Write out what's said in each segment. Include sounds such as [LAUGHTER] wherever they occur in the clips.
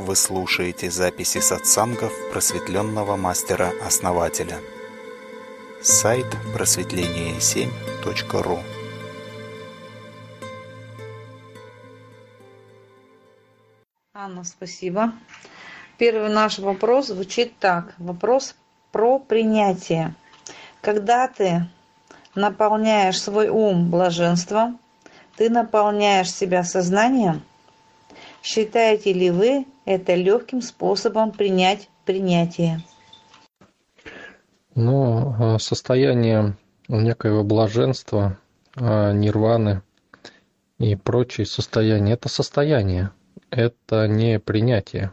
Вы слушаете записи сатсангов просветленного мастера-основателя. Сайт просветление7.ру Анна, спасибо. Первый наш вопрос звучит так. Вопрос про принятие. Когда ты наполняешь свой ум блаженством, ты наполняешь себя сознанием. Считаете ли вы это легким способом принять принятие? Ну, а, состояние некоего блаженства, а, нирваны и прочие состояния – это состояние, это не принятие.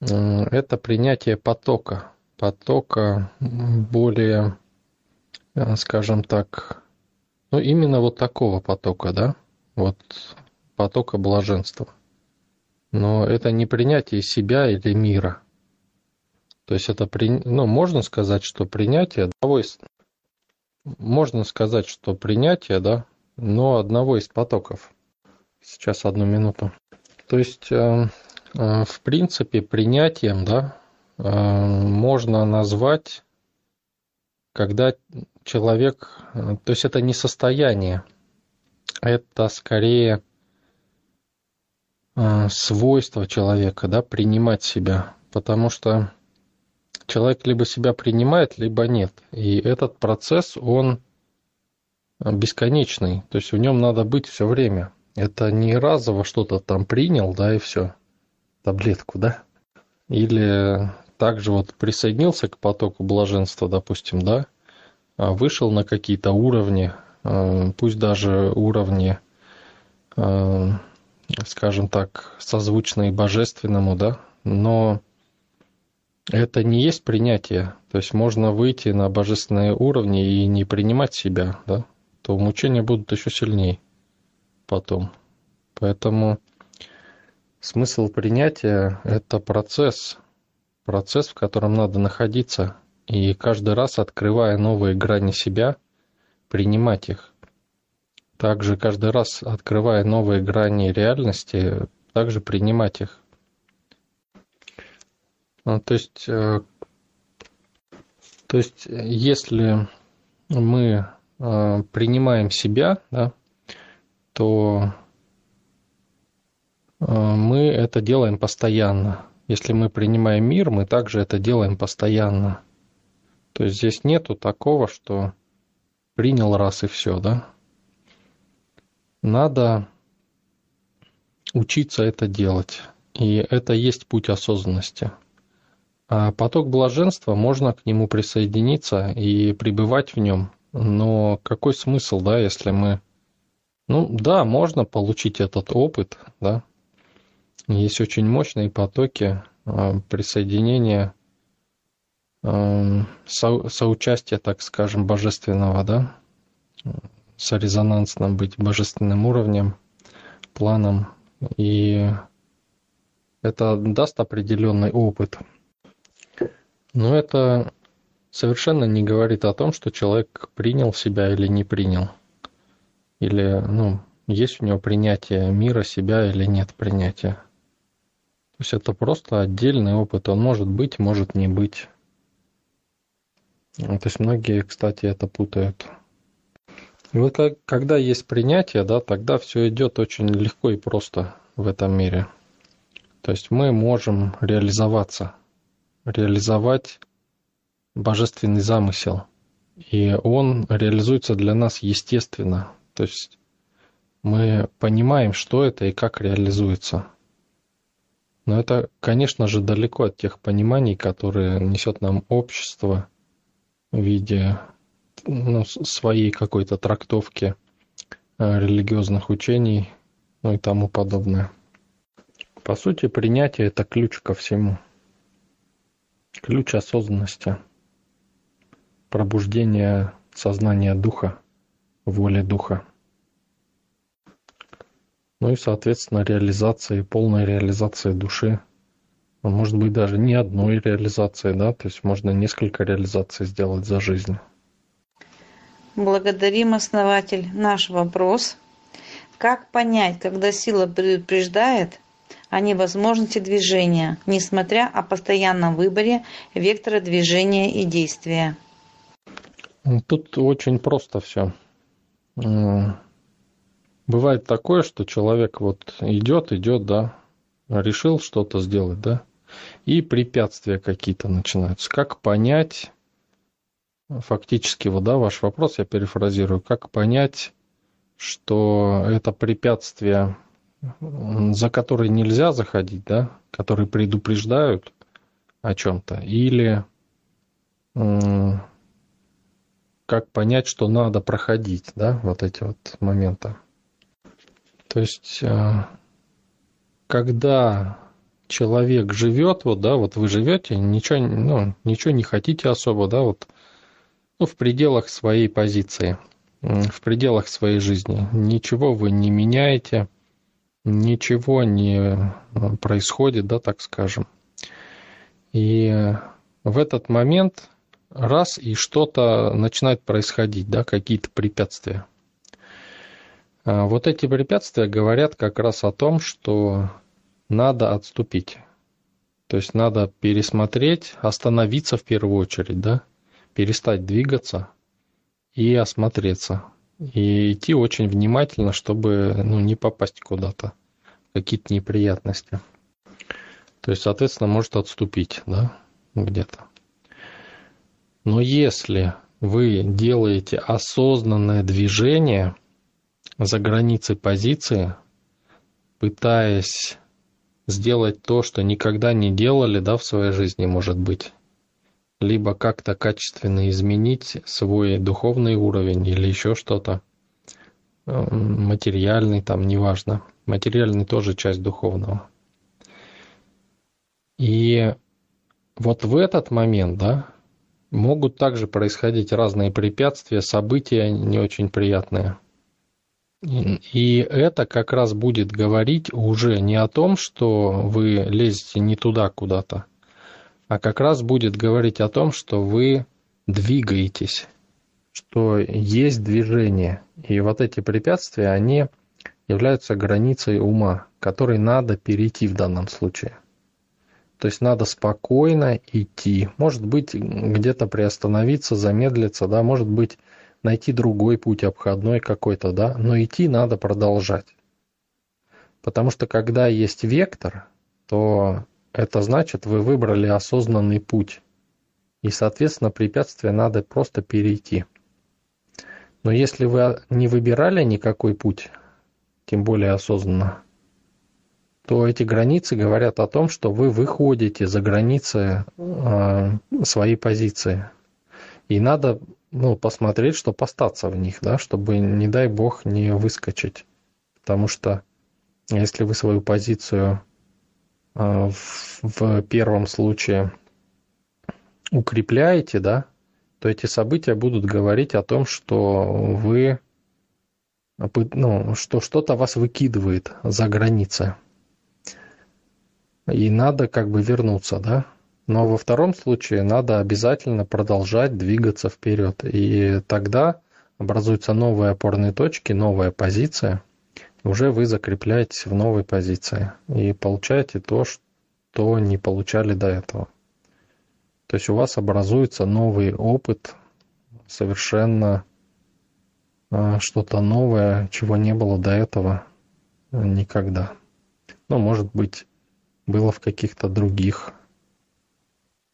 Это принятие потока, потока более Э, скажем так, ну именно вот такого потока, да, вот потока блаженства. Но это не принятие себя или мира. То есть это, при... ну, можно сказать, что принятие одного из... Можно сказать, что принятие, да, но одного из потоков. Сейчас одну минуту. То есть, э, э, в принципе, принятием, да, э, можно назвать, когда человек, э, то есть это не состояние, это скорее свойство человека, да, принимать себя, потому что человек либо себя принимает, либо нет. И этот процесс, он бесконечный, то есть в нем надо быть все время. Это не разово что-то там принял, да, и все, таблетку, да, или также вот присоединился к потоку блаженства, допустим, да, а, вышел на какие-то уровни, а, пусть даже уровни, а, скажем так, созвучные божественному, да, но это не есть принятие. То есть можно выйти на божественные уровни и не принимать себя, да, то мучения будут еще сильнее потом. Поэтому смысл принятия – это процесс, процесс, в котором надо находиться – и каждый раз, открывая новые грани себя, принимать их. Также каждый раз, открывая новые грани реальности, также принимать их. Ну, то есть, э, то есть, если мы э, принимаем себя, да, то э, мы это делаем постоянно. Если мы принимаем мир, мы также это делаем постоянно. То есть здесь нету такого, что принял раз и все, да? Надо учиться это делать. И это есть путь осознанности. А поток блаженства, можно к нему присоединиться и пребывать в нем. Но какой смысл, да, если мы... Ну да, можно получить этот опыт, да. Есть очень мощные потоки а, присоединения Эм, со, соучастие, так скажем, божественного, да, сорезонансным быть божественным уровнем, планом, и это даст определенный опыт. Но это совершенно не говорит о том, что человек принял себя или не принял. Или, ну, есть у него принятие мира, себя или нет принятия. То есть это просто отдельный опыт. Он может быть, может не быть. То есть многие, кстати, это путают. И вот как, когда есть принятие, да, тогда все идет очень легко и просто в этом мире. То есть мы можем реализоваться, реализовать божественный замысел. И он реализуется для нас естественно. То есть мы понимаем, что это и как реализуется. Но это, конечно же, далеко от тех пониманий, которые несет нам общество – в виде ну, своей какой-то трактовки э, религиозных учений, ну и тому подобное. По сути, принятие – это ключ ко всему. Ключ осознанности, пробуждение сознания духа, воли духа. Ну и, соответственно, реализация, полная реализация души – может быть даже не одной реализации, да, то есть можно несколько реализаций сделать за жизнь. Благодарим, основатель. Наш вопрос. Как понять, когда сила предупреждает, о невозможности движения, несмотря о постоянном выборе вектора движения и действия? Тут очень просто все. Бывает такое, что человек вот идет, идет, да, решил что-то сделать, да, и препятствия какие-то начинаются. Как понять, фактически, вот, да, ваш вопрос, я перефразирую, как понять, что это препятствие, за которые нельзя заходить, да, которые предупреждают о чем-то, или как понять, что надо проходить, да, вот эти вот моменты. То есть, э, когда человек живет, вот, да, вот вы живете, ничего, ну, ничего не хотите особо, да, вот, ну, в пределах своей позиции, в пределах своей жизни. Ничего вы не меняете, ничего не э, происходит, да, так скажем. И в этот момент раз и что-то начинает происходить, да, какие-то препятствия. А вот эти препятствия говорят как раз о том, что надо отступить. То есть надо пересмотреть, остановиться в первую очередь, да, перестать двигаться и осмотреться. И идти очень внимательно, чтобы ну, не попасть куда-то, какие-то неприятности. То есть, соответственно, может отступить, да, где-то. Но если вы делаете осознанное движение за границей позиции, пытаясь сделать то, что никогда не делали, да, в своей жизни, может быть, либо как-то качественно изменить свой духовный уровень или еще что-то, материальный там, неважно. Материальный тоже часть духовного. И вот в этот момент, да, Могут также происходить разные препятствия, события не очень приятные. И это как раз будет говорить уже не о том, что вы лезете не туда куда-то, а как раз будет говорить о том, что вы двигаетесь, что есть движение. И вот эти препятствия, они являются границей ума, которой надо перейти в данном случае. То есть надо спокойно идти. Может быть, где-то приостановиться, замедлиться, да, может быть, найти другой путь обходной какой-то, да, но идти надо продолжать. Потому что когда есть вектор, то это значит, вы выбрали осознанный путь. И, соответственно, препятствие надо просто перейти. Но если вы не выбирали никакой путь, тем более осознанно, то эти границы говорят о том, что вы выходите за границы э, своей позиции. И надо ну, посмотреть, чтобы остаться в них, да, чтобы, не дай бог, не выскочить. Потому что если вы свою позицию в, в первом случае укрепляете, да, то эти события будут говорить о том, что вы ну, что что-то вас выкидывает за границы и надо как бы вернуться, да. Но во втором случае надо обязательно продолжать двигаться вперед. И тогда образуются новые опорные точки, новая позиция. Уже вы закрепляетесь в новой позиции и получаете то, что не получали до этого. То есть у вас образуется новый опыт, совершенно а, что-то новое, чего не было до этого никогда. Ну, может быть, было в каких-то других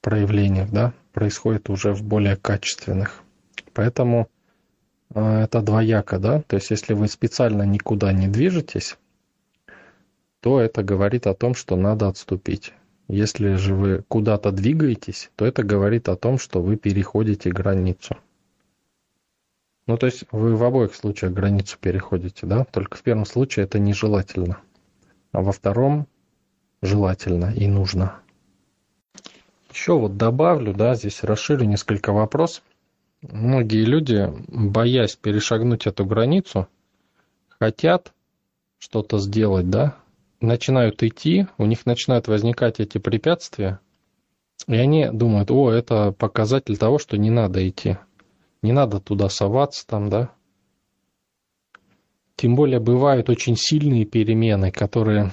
проявлениях, да, происходит уже в более качественных. Поэтому э, это двояко, да, то есть если вы специально никуда не движетесь, то это говорит о том, что надо отступить. Если же вы куда-то двигаетесь, то это говорит о том, что вы переходите границу. Ну, то есть вы в обоих случаях границу переходите, да, только в первом случае это нежелательно, а во втором желательно и нужно. Еще вот добавлю, да, здесь расширю несколько вопросов. Многие люди, боясь перешагнуть эту границу, хотят что-то сделать, да, начинают идти, у них начинают возникать эти препятствия, и они думают, о, это показатель того, что не надо идти, не надо туда соваться там, да. Тем более бывают очень сильные перемены, которые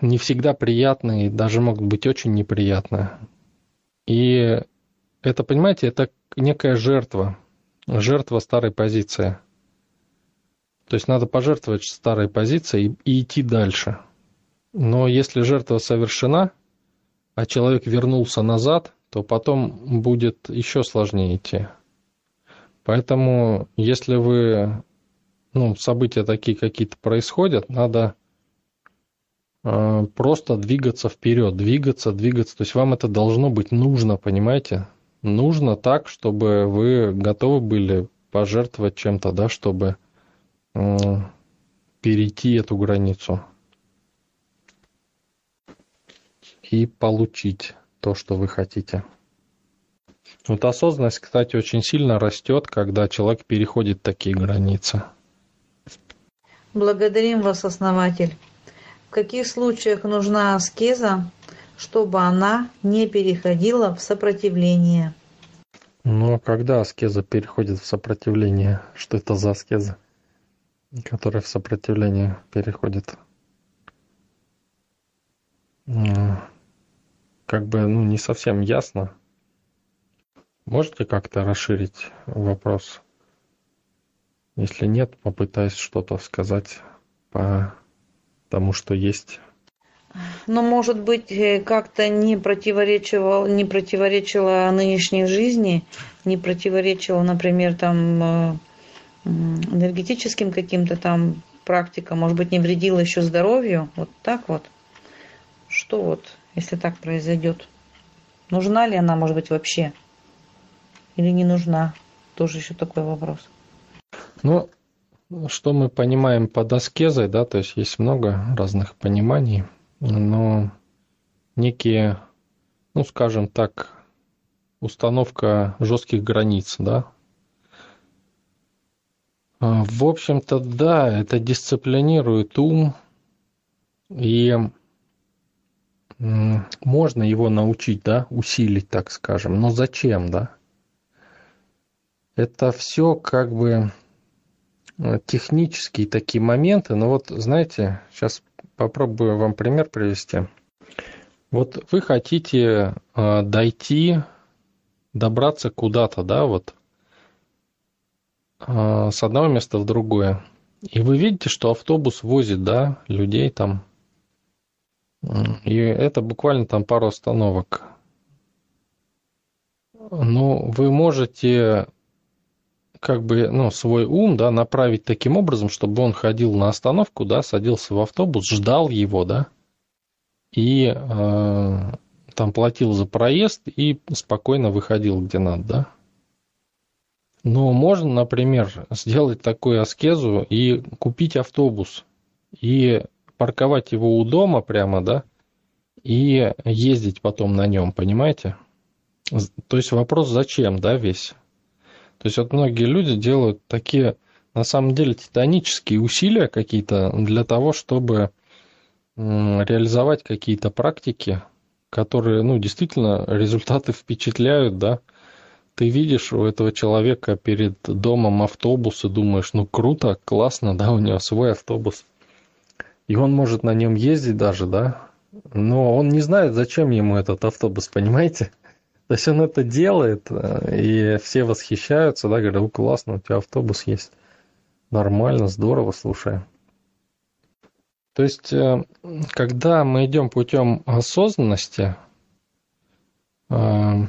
не всегда приятные, даже могут быть очень неприятные. И это, понимаете, это некая жертва, жертва старой позиции. То есть надо пожертвовать старой позицией и, идти дальше. Но если жертва совершена, а человек вернулся назад, то потом будет еще сложнее идти. Поэтому, если вы, ну, события такие какие-то происходят, надо э, просто двигаться вперед, двигаться, двигаться. То есть вам это должно быть нужно, понимаете? Нужно так, чтобы вы готовы были пожертвовать чем-то, да, чтобы э, перейти эту границу и получить то, что вы хотите. Вот осознанность, кстати, очень сильно растет, когда человек переходит такие границы. Благодарим вас, основатель. В каких случаях нужна аскеза, чтобы она не переходила в сопротивление? А когда аскеза переходит в сопротивление? Что это за аскеза, которая в сопротивление переходит? Как бы, ну, не совсем ясно. Можете как-то расширить вопрос? Если нет, попытаюсь что-то сказать по тому, что есть. Но, может быть, э, как-то не противоречило, не противоречило нынешней жизни, не противоречило, например, там э, энергетическим каким-то там практикам, может быть, не вредило еще здоровью, вот так вот. Что вот, если так произойдет? Нужна ли она, может быть, вообще? или не нужна? Тоже еще такой вопрос. Ну, что мы понимаем под аскезой, да, то есть есть много разных пониманий, но некие, ну, скажем так, установка жестких границ, да. А, в общем-то, да, это дисциплинирует ум, и можно его научить, да, усилить, так скажем, но зачем, да? это все как бы э, технические такие моменты. Но вот, знаете, сейчас попробую вам пример привести. Вот вы хотите э, дойти, добраться куда-то, да, вот э, с одного места в другое. И вы видите, что автобус возит, да, людей там. И это буквально там пару остановок. Но вы можете как бы, ну, свой ум, да, направить таким образом, чтобы он ходил на остановку, да, садился в автобус, ждал его, да, и э, там платил за проезд и спокойно выходил где надо, да. Но можно, например, сделать такую аскезу и купить автобус и парковать его у дома прямо, да, и ездить потом на нем, понимаете? То есть вопрос зачем, да, весь? То есть вот многие люди делают такие, на самом деле, титанические усилия какие-то для того, чтобы реализовать какие-то практики, которые, ну, действительно, результаты впечатляют, да. Ты видишь у этого человека перед домом автобус и думаешь, ну, круто, классно, да, у него свой автобус. И он может на нем ездить даже, да, но он не знает, зачем ему этот автобус, понимаете? То есть он это делает, э, и все восхищаются, да, говорят, классно, у тебя автобус есть. Нормально, здорово, слушай. То есть, э, когда мы идем путем осознанности, э,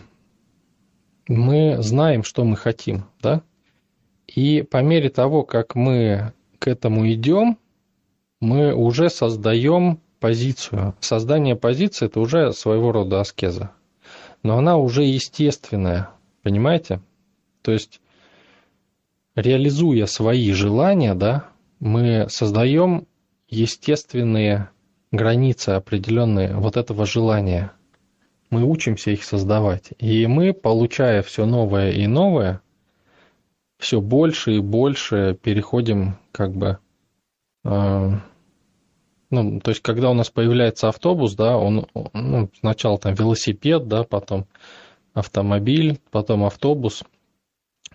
мы знаем, что мы хотим, да? И по мере того, как мы к этому идем, мы уже создаем позицию. Создание позиции – это уже своего рода аскеза но она уже естественная, понимаете? То есть, реализуя свои желания, да, мы создаем естественные границы определенные вот этого желания. Мы учимся их создавать. И мы, получая все новое и новое, все больше и больше переходим как бы э, ну, то есть, когда у нас появляется автобус, да, он, ну, сначала там велосипед, да, потом автомобиль, потом автобус.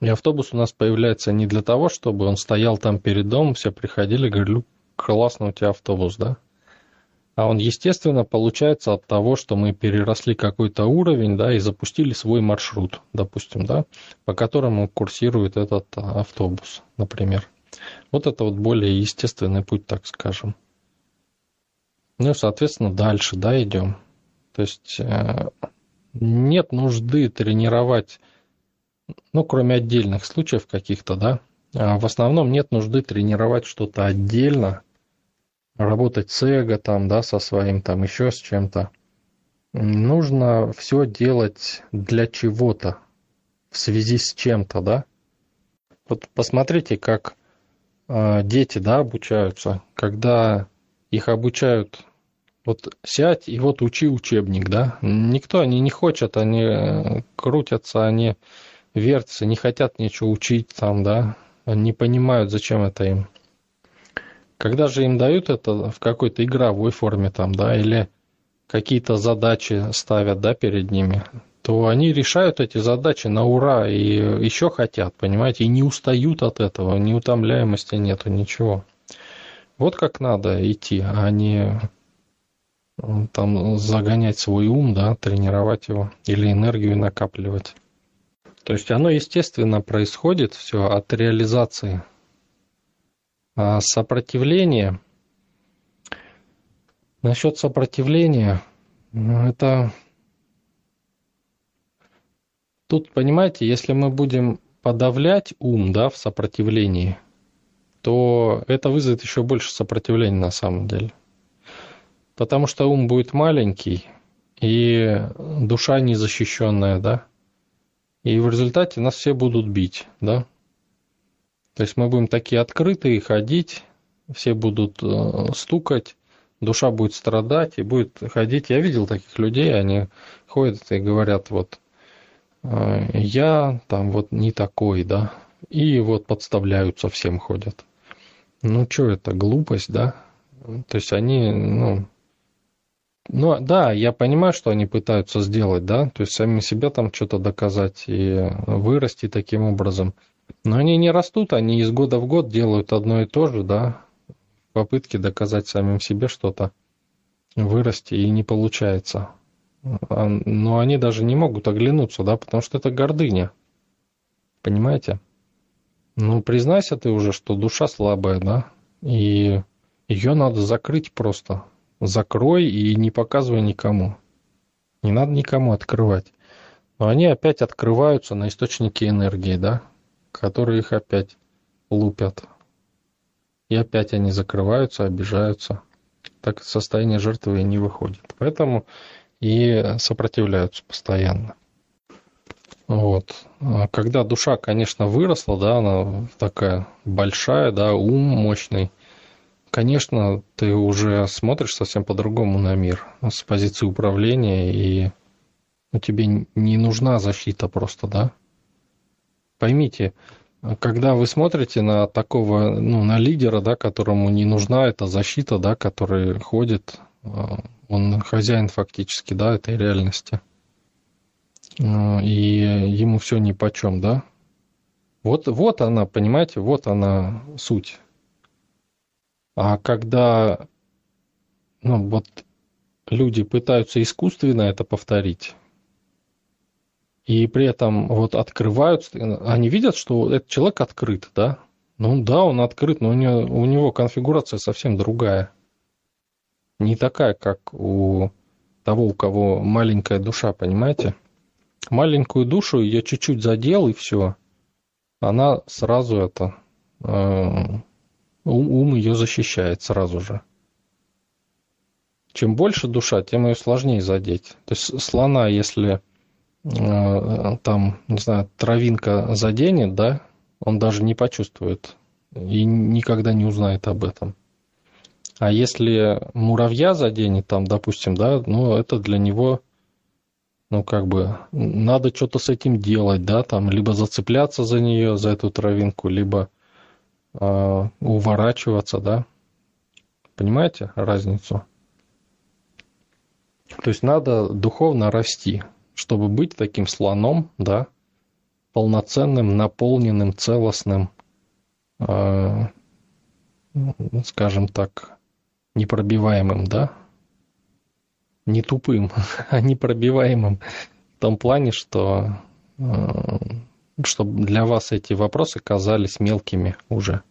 И автобус у нас появляется не для того, чтобы он стоял там перед домом, все приходили, говорили, классно у тебя автобус, да. А он, естественно, получается от того, что мы переросли какой-то уровень, да, и запустили свой маршрут, допустим, да, по которому курсирует этот а, автобус, например. Вот это вот более естественный путь, так скажем. Ну, соответственно, дальше, да, идем. То есть э, нет нужды тренировать, ну, кроме отдельных случаев каких-то, да, а в основном нет нужды тренировать что-то отдельно, работать с эго там, да, со своим там еще с чем-то. Нужно все делать для чего-то, в связи с чем-то, да. Вот посмотрите, как э, дети, да, обучаются, когда их обучают вот сядь и вот учи учебник, да. Никто они не хочет, они э, крутятся, они вертятся, не хотят ничего учить там, да. Не понимают, зачем это им. Когда же им дают это в какой-то игровой форме там, да, или какие-то задачи ставят, да, перед ними, то они решают эти задачи на ура и еще хотят, понимаете, и не устают от этого, неутомляемости нету, ничего. Вот как надо идти, а не там загонять свой ум, да, тренировать его или энергию накапливать. То есть оно, естественно, происходит все от реализации. А сопротивление, насчет сопротивления, ну, это тут, понимаете, если мы будем подавлять ум, да, в сопротивлении, то это вызовет еще больше сопротивления на самом деле. Потому что ум будет маленький, и душа незащищенная, да. И в результате нас все будут бить, да. То есть мы будем такие открытые ходить, все будут э, стукать, душа будет страдать и будет ходить. Я видел таких людей, они ходят и говорят, вот, э, я там вот не такой, да, и вот подставляются всем ходят. Ну, что это, глупость, да? То есть они, ну, ну да, я понимаю, что они пытаются сделать, да, то есть сами себе там что-то доказать и вырасти таким образом. Но они не растут, они из года в год делают одно и то же, да, в попытке доказать самим себе что-то, вырасти, и не получается. А, но они даже не могут оглянуться, да, потому что это гордыня. Понимаете? Ну, признайся ты уже, что душа слабая, да, и ее надо закрыть просто закрой и не показывай никому. Не надо никому открывать. Но они опять открываются на источники энергии, да, которые их опять лупят. И опять они закрываются, обижаются. Так состояние жертвы и не выходит. Поэтому и сопротивляются постоянно. Вот. А когда душа, конечно, выросла, да, она такая большая, да, ум мощный, конечно, ты уже смотришь совсем по-другому на мир с позиции управления, и ну, тебе не нужна защита просто, да? Поймите, когда вы смотрите на такого, ну, на лидера, да, которому не нужна эта защита, да, который ходит, а, он хозяин фактически, да, этой реальности, а, и ему все ни по чем, да? Вот, вот она, понимаете, вот она суть а когда ну, вот люди пытаются искусственно это повторить, и при этом вот открываются, они видят, что этот человек открыт, да? Ну да, он открыт, но у него, у него конфигурация совсем другая. Не такая, как у того, у кого маленькая душа, понимаете? Маленькую душу я чуть-чуть задел, и все. Она сразу это э, ум ее защищает сразу же. Чем больше душа, тем ее сложнее задеть. То есть слона, если э, там, не знаю, травинка заденет, да, он даже не почувствует и никогда не узнает об этом. А если муравья заденет там, допустим, да, ну это для него, ну как бы, надо что-то с этим делать, да, там, либо зацепляться за нее, за эту травинку, либо э, уворачиваться, да? Понимаете разницу? То есть надо духовно расти, чтобы быть таким слоном, да, полноценным, наполненным, целостным, э, скажем так, непробиваемым, да, не тупым, [LAUGHS] а непробиваемым в том плане, что э, чтобы для вас эти вопросы казались мелкими уже.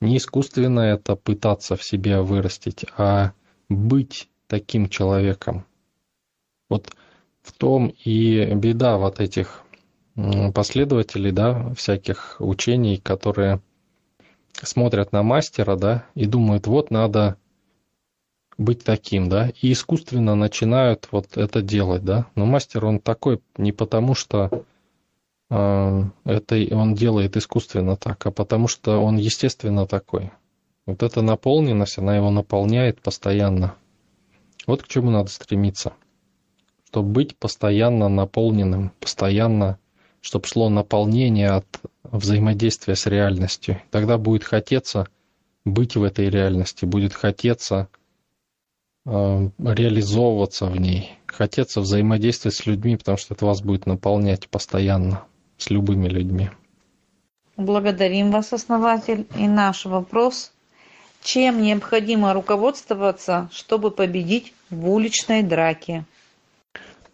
Не искусственно это пытаться в себе вырастить, а быть таким человеком. Вот в том и беда вот этих последователей, да, всяких учений, которые смотрят на мастера, да, и думают, вот надо быть таким, да, и искусственно начинают вот это делать, да. Но мастер, он такой не потому, что это он делает искусственно так, а потому что он естественно такой. Вот эта наполненность, она его наполняет постоянно. Вот к чему надо стремиться. Чтобы быть постоянно наполненным, постоянно, чтобы шло наполнение от взаимодействия с реальностью. Тогда будет хотеться быть в этой реальности, будет хотеться э, реализовываться в ней, хотеться взаимодействовать с людьми, потому что это вас будет наполнять постоянно с любыми людьми. Благодарим вас, основатель. И наш вопрос. Чем необходимо руководствоваться, чтобы победить в уличной драке?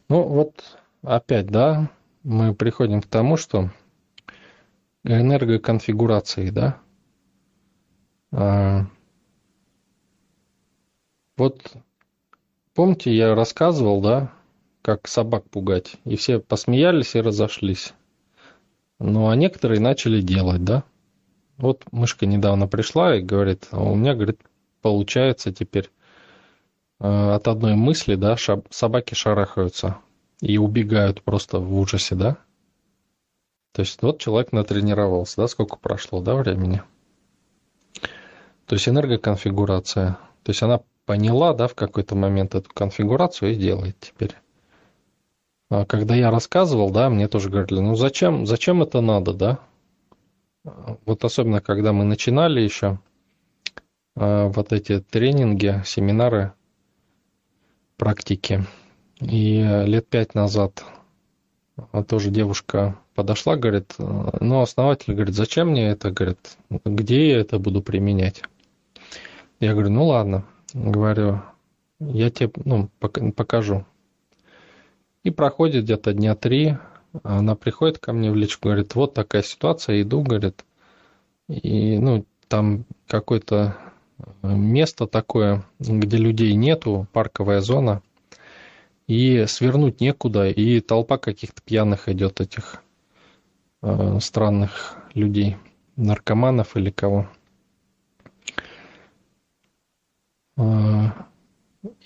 Ну вот опять, да, мы приходим к тому, что энергоконфигурации, да, а, вот помните, я рассказывал, да, как собак пугать, и все посмеялись и разошлись. Ну, а некоторые начали делать, да. Вот мышка недавно пришла и говорит, а у меня, говорит, получается теперь э, от одной мысли, да, шаб, собаки шарахаются и убегают просто в ужасе, да. То есть вот человек натренировался, да, сколько прошло, да, времени. То есть энергоконфигурация. То есть она поняла, да, в какой-то момент эту конфигурацию и делает теперь. А когда я рассказывал, да, мне тоже говорили, ну зачем, зачем это надо, да? Вот особенно, когда мы начинали еще а, вот эти тренинги, семинары, практики. И лет пять назад тоже девушка подошла, говорит, ну, основатель говорит, зачем мне это, говорит, где я это буду применять? Я говорю, ну ладно, говорю, я тебе ну, покажу. И проходит где-то дня три, она приходит ко мне в личку, говорит, вот такая ситуация, иду, говорит, и, ну, там какое-то место такое, где людей нету, парковая зона, и свернуть некуда, и толпа каких-то пьяных идет этих э, странных людей, наркоманов или кого.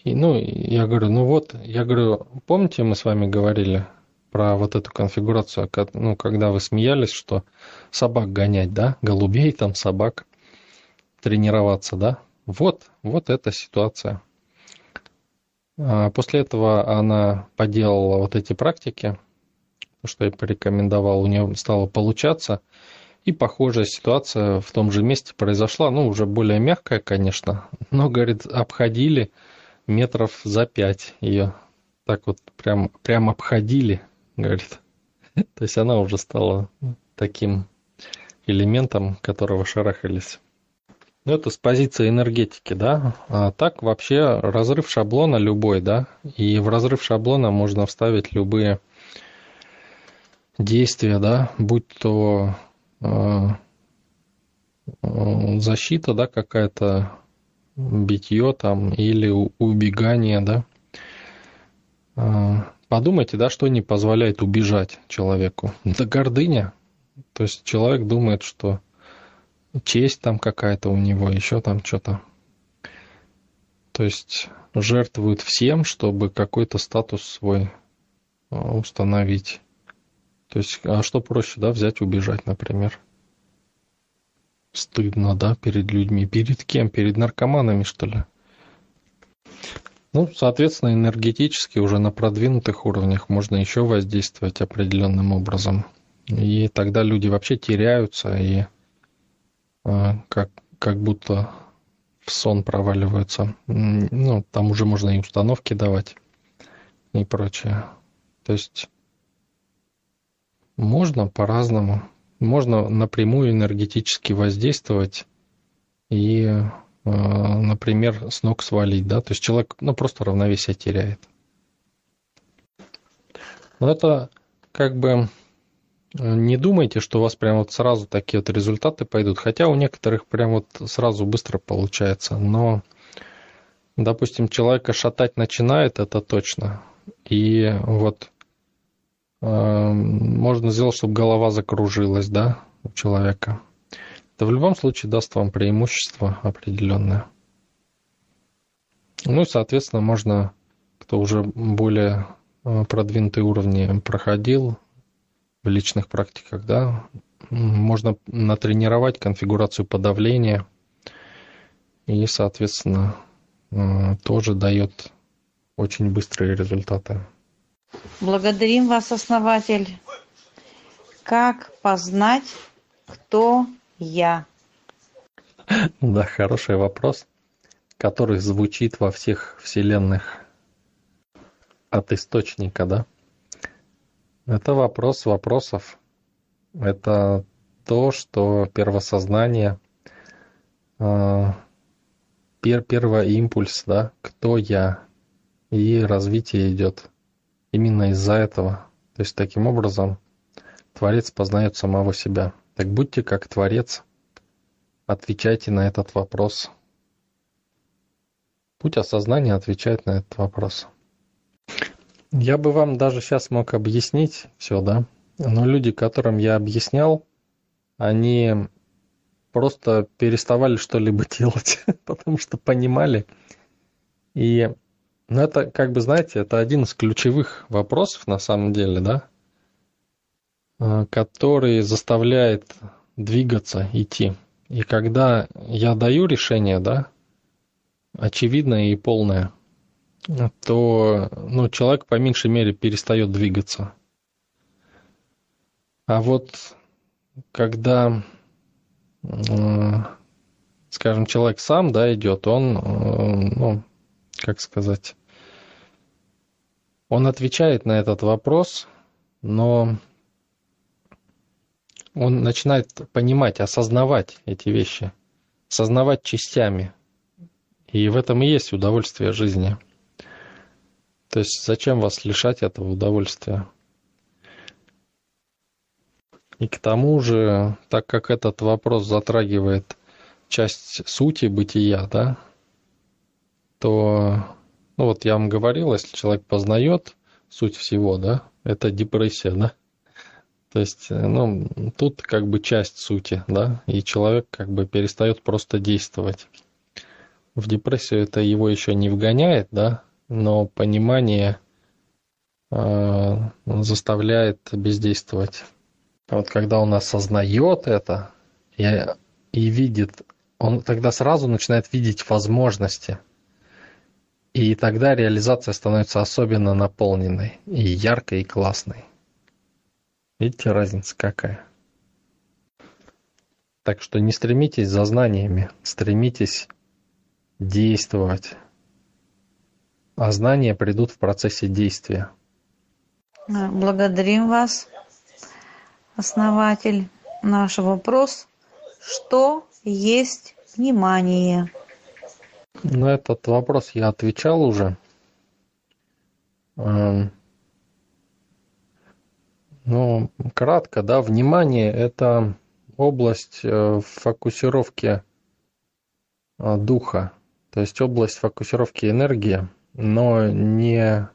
И, ну, я говорю, ну вот, я говорю, помните, мы с вами говорили про вот эту конфигурацию, ну, когда вы смеялись, что собак гонять, да, голубей там, собак, тренироваться, да, вот, вот эта ситуация. А после этого она поделала вот эти практики, что я порекомендовал, у нее стало получаться. И похожая ситуация в том же месте произошла, ну, уже более мягкая, конечно, но, говорит, обходили метров за пять ее. Так вот прям, прям обходили, говорит. [LAUGHS] То есть она уже стала таким элементом, которого шарахались. Ну, это с позиции энергетики, да. А так вообще разрыв шаблона любой, да. И в разрыв шаблона можно вставить любые действия, да, будь то э, защита, да, какая-то битье там или убегание, да. Э, подумайте, да, что не позволяет убежать человеку. Это гордыня. То есть человек думает, что честь там какая-то у него, еще там что-то. То есть жертвуют всем, чтобы какой-то статус свой а, установить. То есть, а что проще, да, взять, убежать, например? Стыдно, да, перед людьми. Перед кем? Перед наркоманами, что ли? Ну, соответственно, энергетически уже на продвинутых уровнях можно еще воздействовать определенным образом. И тогда люди вообще теряются и а, как, как будто в сон проваливаются. Ну, там уже можно и установки давать и прочее. То есть можно по-разному. Можно напрямую энергетически воздействовать и например, с ног свалить, да, то есть человек, ну, просто равновесие теряет. Но это как бы не думайте, что у вас прям вот сразу такие вот результаты пойдут, хотя у некоторых прям вот сразу быстро получается, но, допустим, человека шатать начинает, это точно, и вот э, можно сделать, чтобы голова закружилась, да, у человека. Это в любом случае даст вам преимущество определенное. Ну и, соответственно, можно, кто уже более э, продвинутые уровни проходил в личных практиках, да, можно натренировать конфигурацию подавления и, соответственно, э, тоже дает очень быстрые результаты. Благодарим вас, основатель. Как познать, кто я? Да, хороший вопрос, который звучит во всех вселенных от источника, да? Это вопрос вопросов. Это то, что первосознание, а, пер, первый импульс, да, кто я, и развитие идет именно из-за этого. То есть таким образом Творец познает самого себя. Так будьте как Творец, отвечайте на этот вопрос. Путь осознания отвечает на этот вопрос. Я бы вам даже сейчас мог объяснить все, да, но люди, которым я объяснял, они просто переставали что-либо [LAUGHS] делать, потому что понимали. И ну, это, как бы, знаете, это один из ключевых вопросов на самом деле, да, а, который заставляет двигаться, идти. И когда я даю решение, да, очевидное и полное, то ну, человек по меньшей мере перестает двигаться. А вот когда, скажем, человек сам да, идет, он, ну, как сказать, он отвечает на этот вопрос, но он начинает понимать, осознавать эти вещи, осознавать частями. И в этом и есть удовольствие жизни. То есть зачем вас лишать этого удовольствия? И к тому же, так как этот вопрос затрагивает часть сути бытия, да, то, ну вот я вам говорил, если человек познает суть всего, да, это депрессия, да. То есть, ну, тут как бы часть сути, да, и человек как бы перестает просто действовать. В депрессию это его еще не вгоняет, да, но понимание э, заставляет бездействовать. Вот когда он осознает это и, и видит, он тогда сразу начинает видеть возможности. И тогда реализация становится особенно наполненной, и яркой, и классной. Видите, разница какая? Так что не стремитесь за знаниями, стремитесь действовать а знания придут в процессе действия. Благодарим вас, основатель. Наш вопрос, что есть внимание? На этот вопрос я отвечал уже. Эм, ну, кратко, да, внимание – это область э, фокусировки э, духа, то есть область фокусировки энергии – но не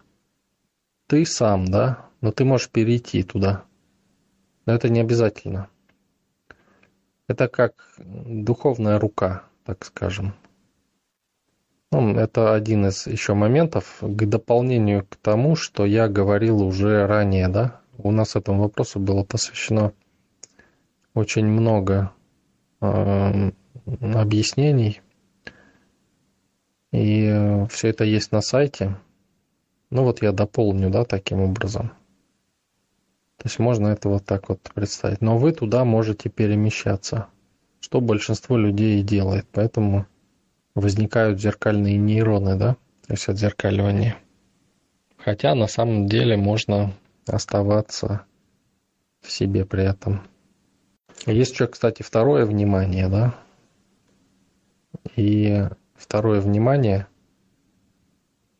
ты сам, да, но ты можешь перейти туда. Но это не обязательно. Это как духовная рука, так скажем. Ну, это один из еще моментов к дополнению к тому, что я говорил уже ранее, да. У нас этому вопросу было посвящено очень много э, объяснений. И э, все это есть на сайте. Ну вот я дополню, да, таким образом. То есть можно это вот так вот представить. Но вы туда можете перемещаться, что большинство людей и делает. Поэтому возникают зеркальные нейроны, да, то есть отзеркаливание. Хотя на самом деле можно оставаться в себе при этом. Есть еще, кстати, второе внимание, да, и второе внимание.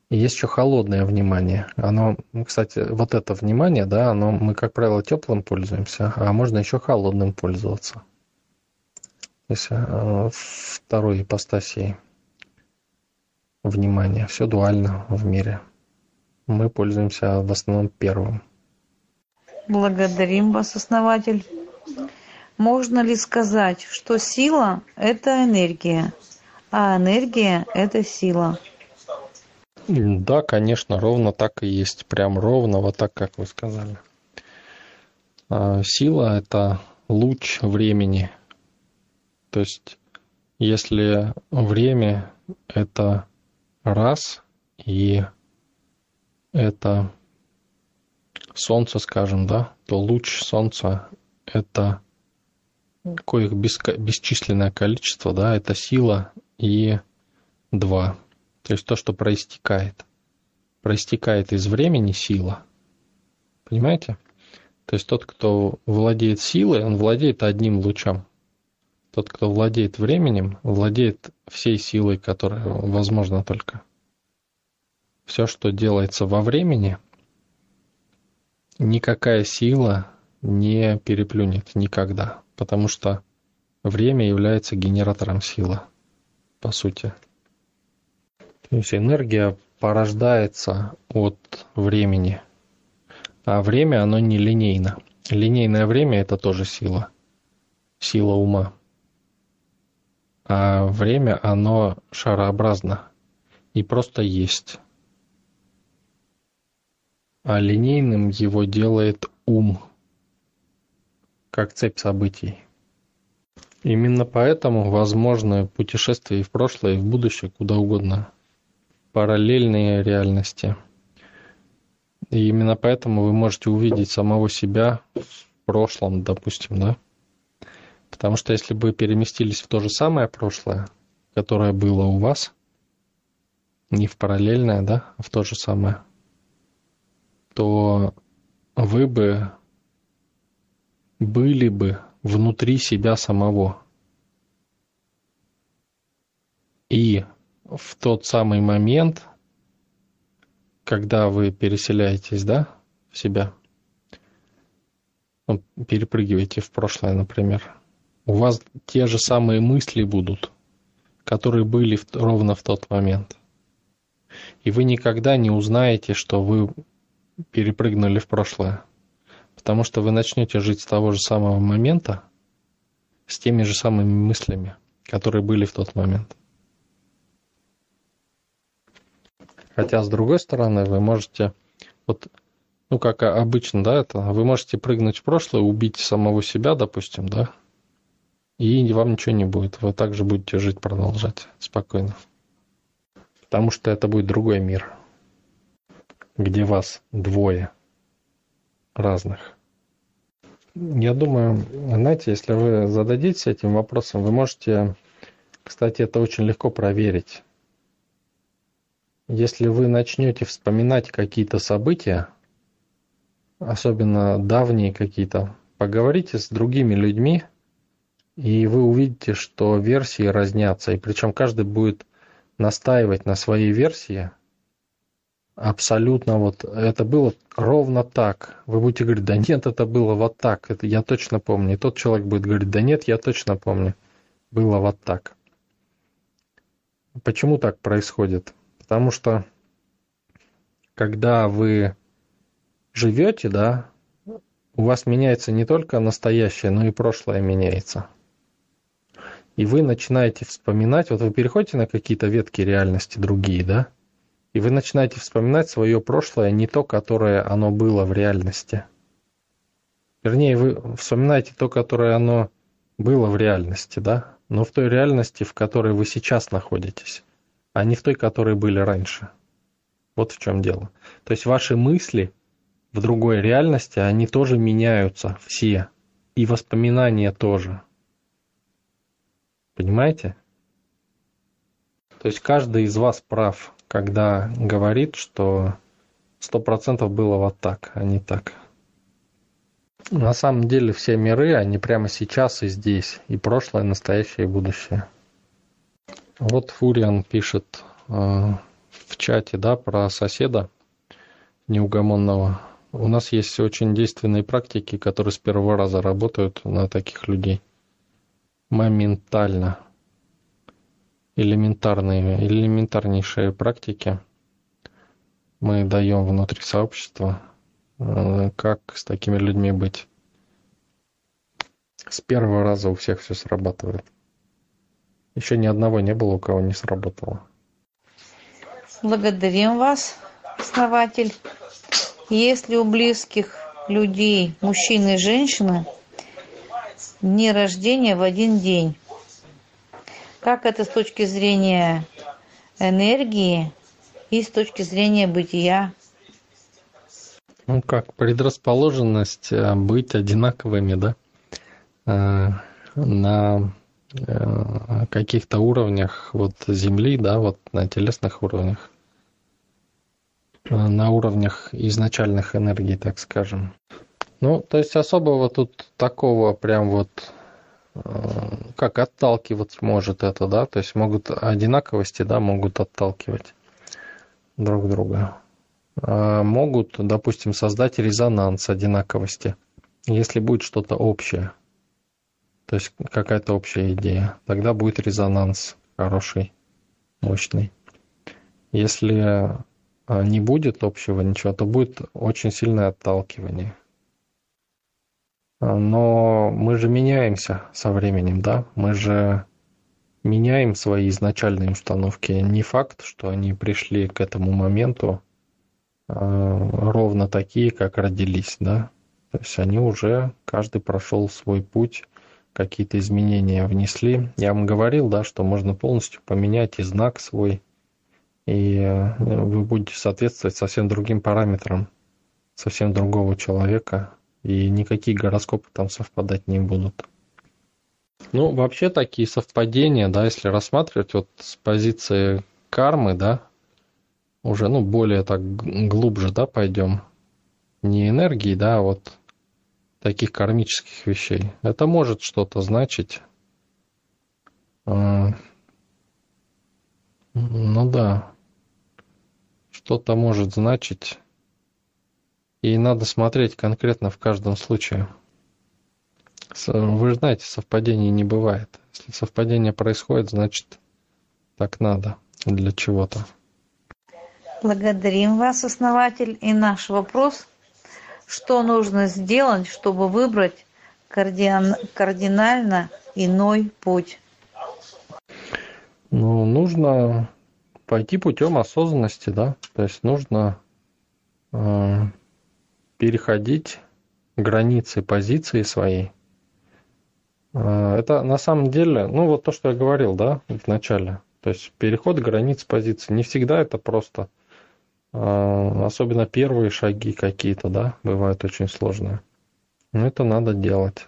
Есть еще холодное внимание. Оно, кстати, вот это внимание, да, оно, мы, как правило, теплым пользуемся, а можно еще холодным пользоваться. То есть э, второй ипостасией внимания. Все дуально в мире. Мы пользуемся в основном первым. Благодарим вас, основатель. Можно ли сказать, что сила – это энергия, а энергия – это сила? Да, конечно, ровно так и есть. Прям ровно, вот так, как вы сказали. А, сила – это луч времени. То есть, если время – это раз, и это солнце, скажем, да, то луч солнца – это коих бесчисленное количество, да, это сила и два. То есть то, что проистекает. Проистекает из времени сила. Понимаете? То есть тот, кто владеет силой, он владеет одним лучом. Тот, кто владеет временем, владеет всей силой, которая возможна только. Все, что делается во времени, никакая сила не переплюнет никогда потому что время является генератором силы, по сути. То есть энергия порождается от времени, а время, оно не линейно. Линейное время – это тоже сила, сила ума. А время, оно шарообразно и просто есть. А линейным его делает ум – как цепь событий. Именно поэтому возможно путешествие и в прошлое, и в будущее, куда угодно. Параллельные реальности. И именно поэтому вы можете увидеть самого себя в прошлом, допустим, да? Потому что если бы переместились в то же самое прошлое, которое было у вас, не в параллельное, да, а в то же самое, то вы бы были бы внутри себя самого. И в тот самый момент, когда вы переселяетесь, да, в себя, перепрыгиваете в прошлое, например, у вас те же самые мысли будут, которые были в, ровно в тот момент. И вы никогда не узнаете, что вы перепрыгнули в прошлое. Потому что вы начнете жить с того же самого момента, с теми же самыми мыслями, которые были в тот момент. Хотя, с другой стороны, вы можете, вот, ну, как обычно, да, это, вы можете прыгнуть в прошлое, убить самого себя, допустим, да, и вам ничего не будет. Вы также будете жить, продолжать спокойно. Потому что это будет другой мир, где вас двое – разных. Я думаю, знаете, если вы зададитесь этим вопросом, вы можете, кстати, это очень легко проверить. Если вы начнете вспоминать какие-то события, особенно давние какие-то, поговорите с другими людьми, и вы увидите, что версии разнятся, и причем каждый будет настаивать на своей версии, абсолютно вот это было ровно так. Вы будете говорить, да нет, это было вот так, это я точно помню. И тот человек будет говорить, да нет, я точно помню, было вот так. Почему так происходит? Потому что когда вы живете, да, у вас меняется не только настоящее, но и прошлое меняется. И вы начинаете вспоминать, вот вы переходите на какие-то ветки реальности другие, да, и вы начинаете вспоминать свое прошлое, не то, которое оно было в реальности. Вернее, вы вспоминаете то, которое оно было в реальности, да? Но в той реальности, в которой вы сейчас находитесь, а не в той, которой были раньше. Вот в чем дело. То есть ваши мысли в другой реальности, они тоже меняются все. И воспоминания тоже. Понимаете? То есть каждый из вас прав когда говорит, что сто процентов было вот так, а не так. На самом деле все миры, они прямо сейчас и здесь, и прошлое, настоящее, и будущее. Вот Фуриан пишет э, в чате, да, про соседа неугомонного. У нас есть очень действенные практики, которые с первого раза работают на таких людей. Моментально. Элементарные, элементарнейшие практики мы даем внутри сообщества, э, как с такими людьми быть. С первого раза у всех все срабатывает. Еще ни одного не было, у кого не сработало. Благодарим вас, основатель. Если у близких людей, мужчин и женщины, дни рождения в один день, как это с точки зрения энергии и с точки зрения бытия? Ну как, предрасположенность э, быть одинаковыми, да? Э, на э, каких-то уровнях вот Земли, да, вот на телесных уровнях, на уровнях изначальных энергий, так скажем. Ну, то есть особого тут такого прям вот как отталкивать может это, да, то есть могут одинаковости, да, могут отталкивать друг друга. А могут, допустим, создать резонанс одинаковости, если будет что-то общее то есть какая-то общая идея, тогда будет резонанс хороший, мощный. Если а, не будет общего ничего, то будет очень сильное отталкивание. Но мы же меняемся со временем, да? Мы же меняем свои изначальные установки. Не факт, что они пришли к этому моменту э, ровно такие, как родились, да? То есть они уже, каждый прошел свой путь какие-то изменения внесли. Я вам говорил, да, что можно полностью поменять и знак свой, и э, вы будете соответствовать совсем другим параметрам, совсем другого человека, и никакие гороскопы там совпадать не будут. Ну, вообще такие совпадения, да, если рассматривать вот с позиции кармы, да, уже, ну, более так глубже, да, пойдем. Не энергии, да, а вот таких кармических вещей. Это может что-то значить. А, ну да, что-то может значить. И надо смотреть конкретно в каждом случае. Вы знаете, совпадений не бывает. Если совпадение происходит, значит так надо для чего-то. Благодарим вас, основатель. И наш вопрос – что нужно сделать, чтобы выбрать кардинально иной путь? Ну, нужно пойти путем осознанности, да, то есть нужно э, переходить границы позиции своей. Э, это на самом деле, ну вот то, что я говорил, да, в начале. То есть переход границ позиции. Не всегда это просто а, особенно первые шаги какие-то, да, бывают очень сложные. Но это надо делать.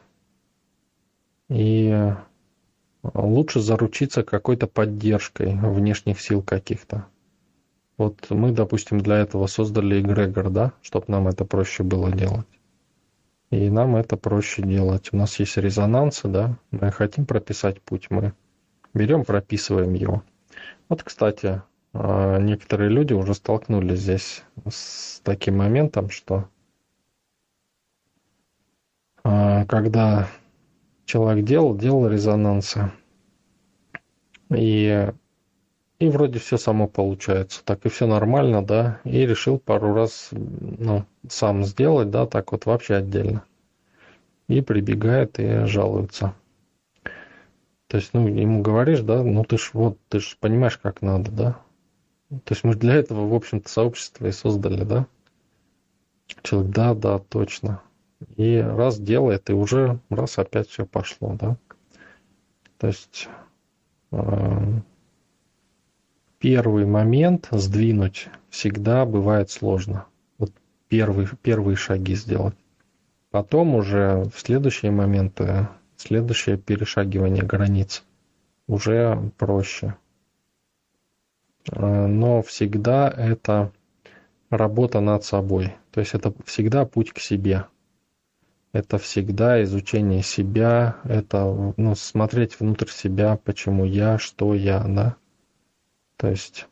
И лучше заручиться какой-то поддержкой внешних сил каких-то. Вот мы, допустим, для этого создали эгрегор, да, чтобы нам это проще было делать. И нам это проще делать. У нас есть резонансы, да, мы хотим прописать путь, мы берем, прописываем его. Вот, кстати, а, некоторые люди уже столкнулись здесь с таким моментом, что а, когда человек делал, делал резонансы, и, и вроде все само получается, так и все нормально, да, и решил пару раз, ну, сам сделать, да, так вот вообще отдельно. И прибегает и жалуется. То есть, ну, ему говоришь, да, ну ты ж вот, ты ж понимаешь, как надо, да, то есть мы для этого, в общем-то, сообщество и создали, да? Человек, да, да, точно. И раз делает, и уже раз опять все пошло, да? То есть э, первый момент сдвинуть всегда бывает сложно. Вот первый, первые шаги сделать. Потом уже в следующие моменты, следующее перешагивание границ уже проще. Э, но всегда это работа над собой. То есть это всегда путь к себе. Это всегда изучение себя, это ну, смотреть внутрь себя, почему я, что я, да. То есть,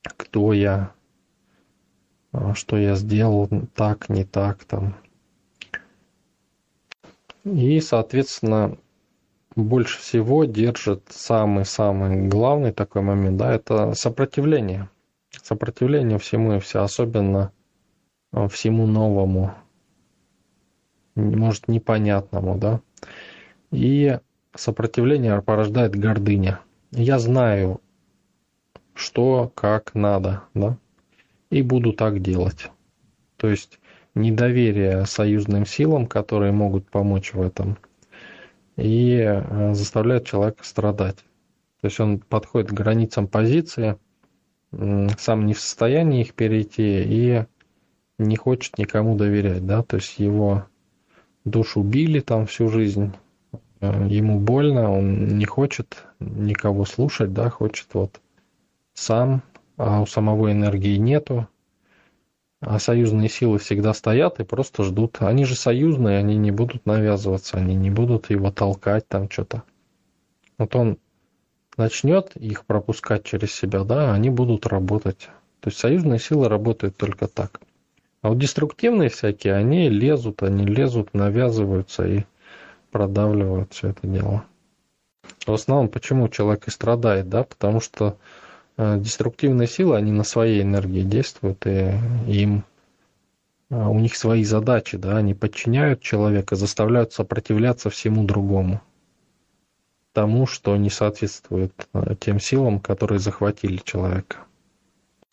кто я, а, что я сделал так, не так там. И, соответственно, больше всего держит самый-самый главный такой момент, да, это сопротивление. Сопротивление всему и все, особенно а, всему новому, может, непонятному, да. И сопротивление порождает гордыня. Я знаю, что, как надо, да, и буду так делать. То есть недоверие союзным силам, которые могут помочь в этом, и э, заставляет человека страдать. То есть он подходит к границам позиции, сам не в состоянии их перейти и не хочет никому доверять, да, то есть его душу били там всю жизнь, э, ему больно, он не хочет никого слушать, да, хочет вот сам, а у самого энергии нету, а союзные силы всегда стоят и просто ждут. Они же союзные, они не будут навязываться, они не будут его толкать там что-то. Вот он начнет их пропускать через себя, да, они будут работать. То есть союзные силы работают только так. А вот деструктивные всякие, они лезут, они лезут, навязываются и продавливают все это дело. В основном, почему человек и страдает, да, потому что деструктивные силы, они на своей энергии действуют, и им э, у них свои задачи, да, они подчиняют человека, заставляют сопротивляться всему другому, тому, что не соответствует э, тем силам, которые захватили человека.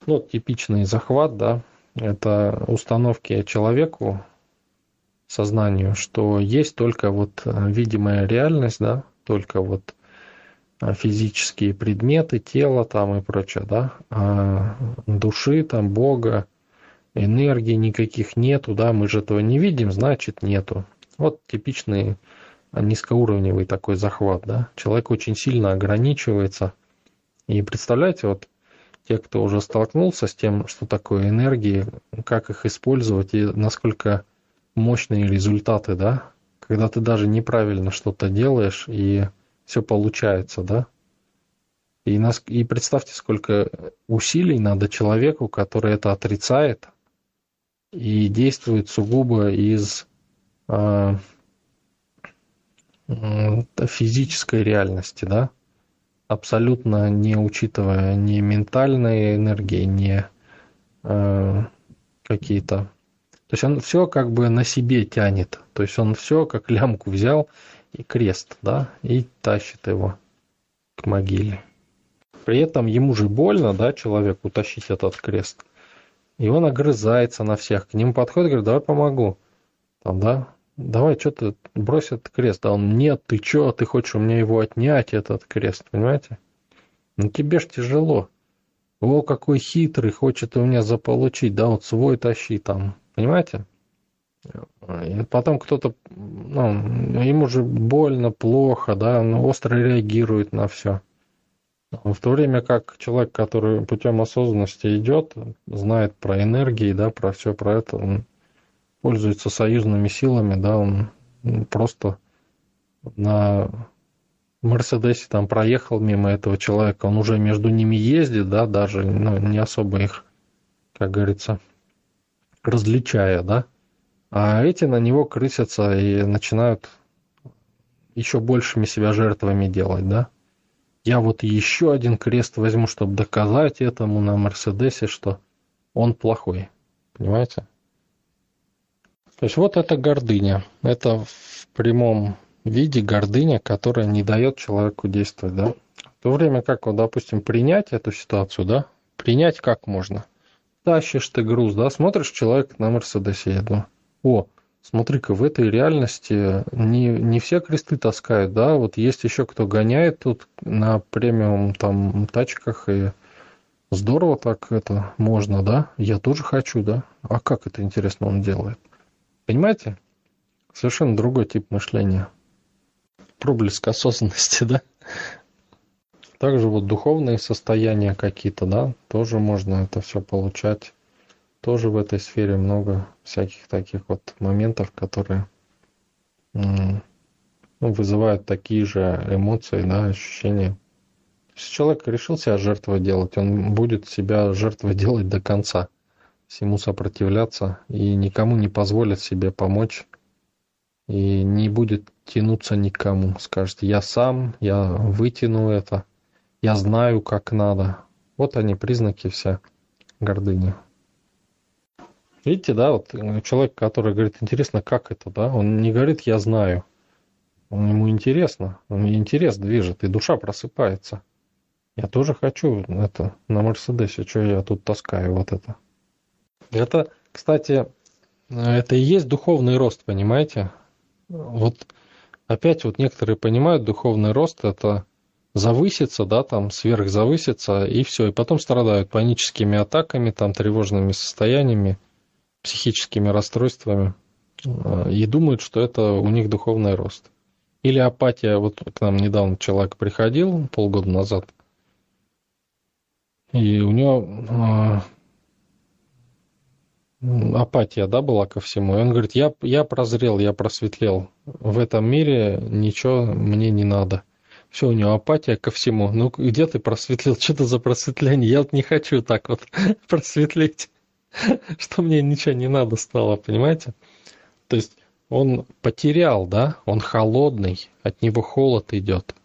Ну, типичный захват, да, это установки человеку, сознанию, что есть только вот э, видимая реальность, да, только вот э, физические предметы, тело там и прочее, да, а души там, Бога, энергии никаких нету, да, мы же этого не видим, значит нету. Вот типичный низкоуровневый такой захват, да. Человек очень сильно ограничивается. И представляете, вот те, кто уже столкнулся с тем, что такое энергии, как их использовать и насколько мощные результаты, да, когда ты даже неправильно что-то делаешь и все получается, да. И, нас, и представьте, сколько усилий надо человеку, который это отрицает и действует сугубо из э, физической реальности, да абсолютно не учитывая ни ментальные энергии, ни э, какие-то. То есть он все как бы на себе тянет. То есть он все как лямку взял и крест, да, и тащит его к могиле. При этом ему же больно, да, человеку тащить этот крест. И он огрызается на всех. К нему подходит, говорит, давай помогу. Там, да, давай, что ты, брось этот крест. А он, нет, ты что, ты хочешь у меня его отнять, этот крест, понимаете? Ну тебе ж тяжело. О, какой хитрый, хочет у меня заполучить, да, вот свой тащи там, понимаете? И потом кто-то, ну, ему же больно, плохо, да, он остро реагирует на все. В то время как человек, который путем осознанности идет, знает про энергии, да, про все про это, он пользуется союзными силами, да, он просто на Мерседесе там проехал мимо этого человека, он уже между ними ездит, да, даже ну, не особо их, как говорится, различая, да, а эти на него крысятся и начинают еще большими себя жертвами делать, да. Я вот еще один крест возьму, чтобы доказать этому на Мерседесе, что он плохой, понимаете? То есть вот это гордыня. Это в прямом виде гордыня, которая не дает человеку действовать, да. В то время как, вот, допустим, принять эту ситуацию, да, принять как можно. Тащишь ты груз, да, смотришь, человек на Мерседесе еду. О, смотри-ка, в этой реальности не, не все кресты таскают, да, вот есть еще кто гоняет тут на премиум там тачках, и здорово так это можно, да, я тоже хочу, да, а как это, интересно, он делает? Понимаете? Совершенно другой тип мышления. Проблеск осознанности, [LAUGHS] да? Также вот духовные состояния какие-то, да, тоже можно это все получать. Тоже в этой сфере много всяких таких вот моментов, которые ну, вызывают такие же эмоции, да, ощущения. Если человек решил себя жертвой делать, он будет себя жертвой [LAUGHS] делать до конца, всему сопротивляться и никому не позволит себе помочь и не будет тянуться никому. Скажет, я сам, я вытяну это, я знаю, как надо. Вот они, признаки все гордыни. Видите, да, вот человек, который говорит, интересно, как это, да, он не говорит, я знаю. Он, ему интересно, он интерес движет, и душа просыпается. Я тоже хочу это на Мерседесе, что я тут таскаю вот это. Это, кстати, это и есть духовный рост, понимаете? Вот опять вот некоторые понимают, духовный рост это завыситься, да, там сверхзавыситься, и все, и потом страдают паническими атаками, там тревожными состояниями, психическими расстройствами, и думают, что это у них духовный рост. Или апатия, вот к нам недавно человек приходил, полгода назад, и у него апатия, да, была ко всему. И он говорит, я, я прозрел, я просветлел. В этом мире ничего мне не надо. Все, у него апатия ко всему. Ну, где ты просветлел? Что это за просветление? Я вот не хочу так вот [LAUGHS] просветлеть, [LAUGHS] что мне ничего не надо стало, понимаете? То есть он потерял, да, он холодный, от него холод идет.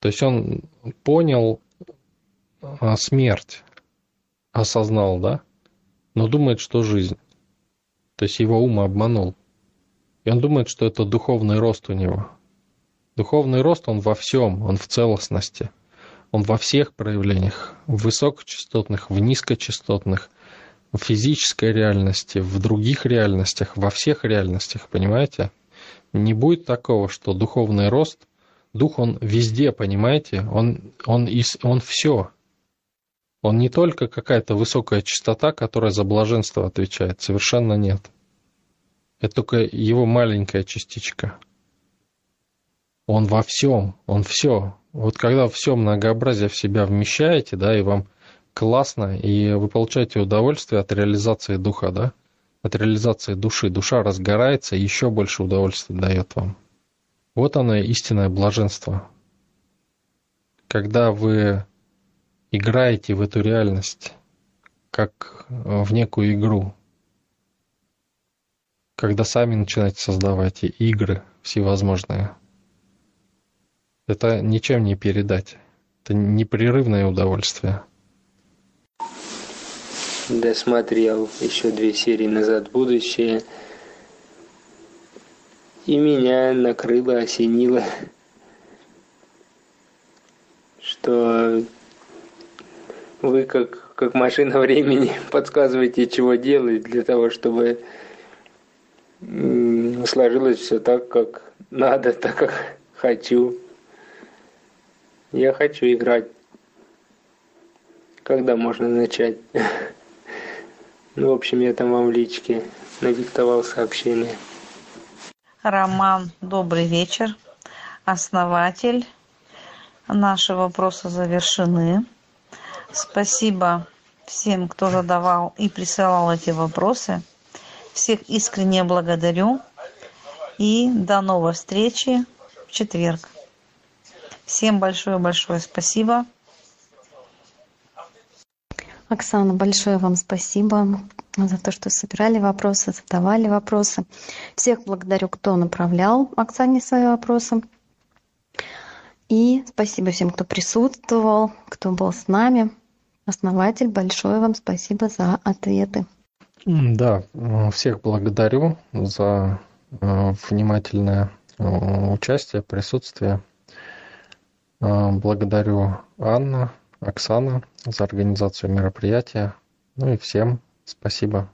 То есть он понял а, смерть, осознал, да, но думает, что жизнь. То есть его ум обманул. И он думает, что это духовный рост у него. Духовный рост, он во всем, он в целостности. Он во всех проявлениях, в высокочастотных, в низкочастотных, в физической реальности, в других реальностях, во всех реальностях, понимаете? Не будет такого, что духовный рост, дух, он везде, понимаете? Он, он, из, он все. Он не только какая-то высокая частота, которая за блаженство отвечает, совершенно нет. Это только его маленькая частичка. Он во всем, он все. Вот когда все многообразие в себя вмещаете, да, и вам классно, и вы получаете удовольствие от реализации духа, да, от реализации души. Душа разгорается, еще больше удовольствия дает вам. Вот оно истинное блаженство. Когда вы играете в эту реальность, как в некую игру. Когда сами начинаете создавать игры всевозможные. Это ничем не передать. Это непрерывное удовольствие. Досмотрел еще две серии назад будущее. И меня накрыло, осенило, что вы как, как машина времени [LAUGHS] подсказываете, чего делать для того, чтобы сложилось все так, как надо, [LAUGHS] так, как хочу. Я хочу играть. Когда можно начать? [LAUGHS] Ну, в общем, я там вам в личке надиктовал сообщение. Роман, добрый вечер. Основатель. Наши вопросы завершены. Спасибо всем, кто задавал и присылал эти вопросы. Всех искренне благодарю. И до новой встречи в четверг. Всем большое-большое спасибо. Оксана, большое вам спасибо за то, что собирали вопросы, задавали вопросы. Всех благодарю, кто направлял Оксане свои вопросы. И спасибо всем, кто присутствовал, кто был с нами. Основатель, большое вам спасибо за ответы. Да, всех благодарю за э, внимательное э, участие, присутствие. Э, благодарю Анна, Оксана за организацию мероприятия. Ну и всем спасибо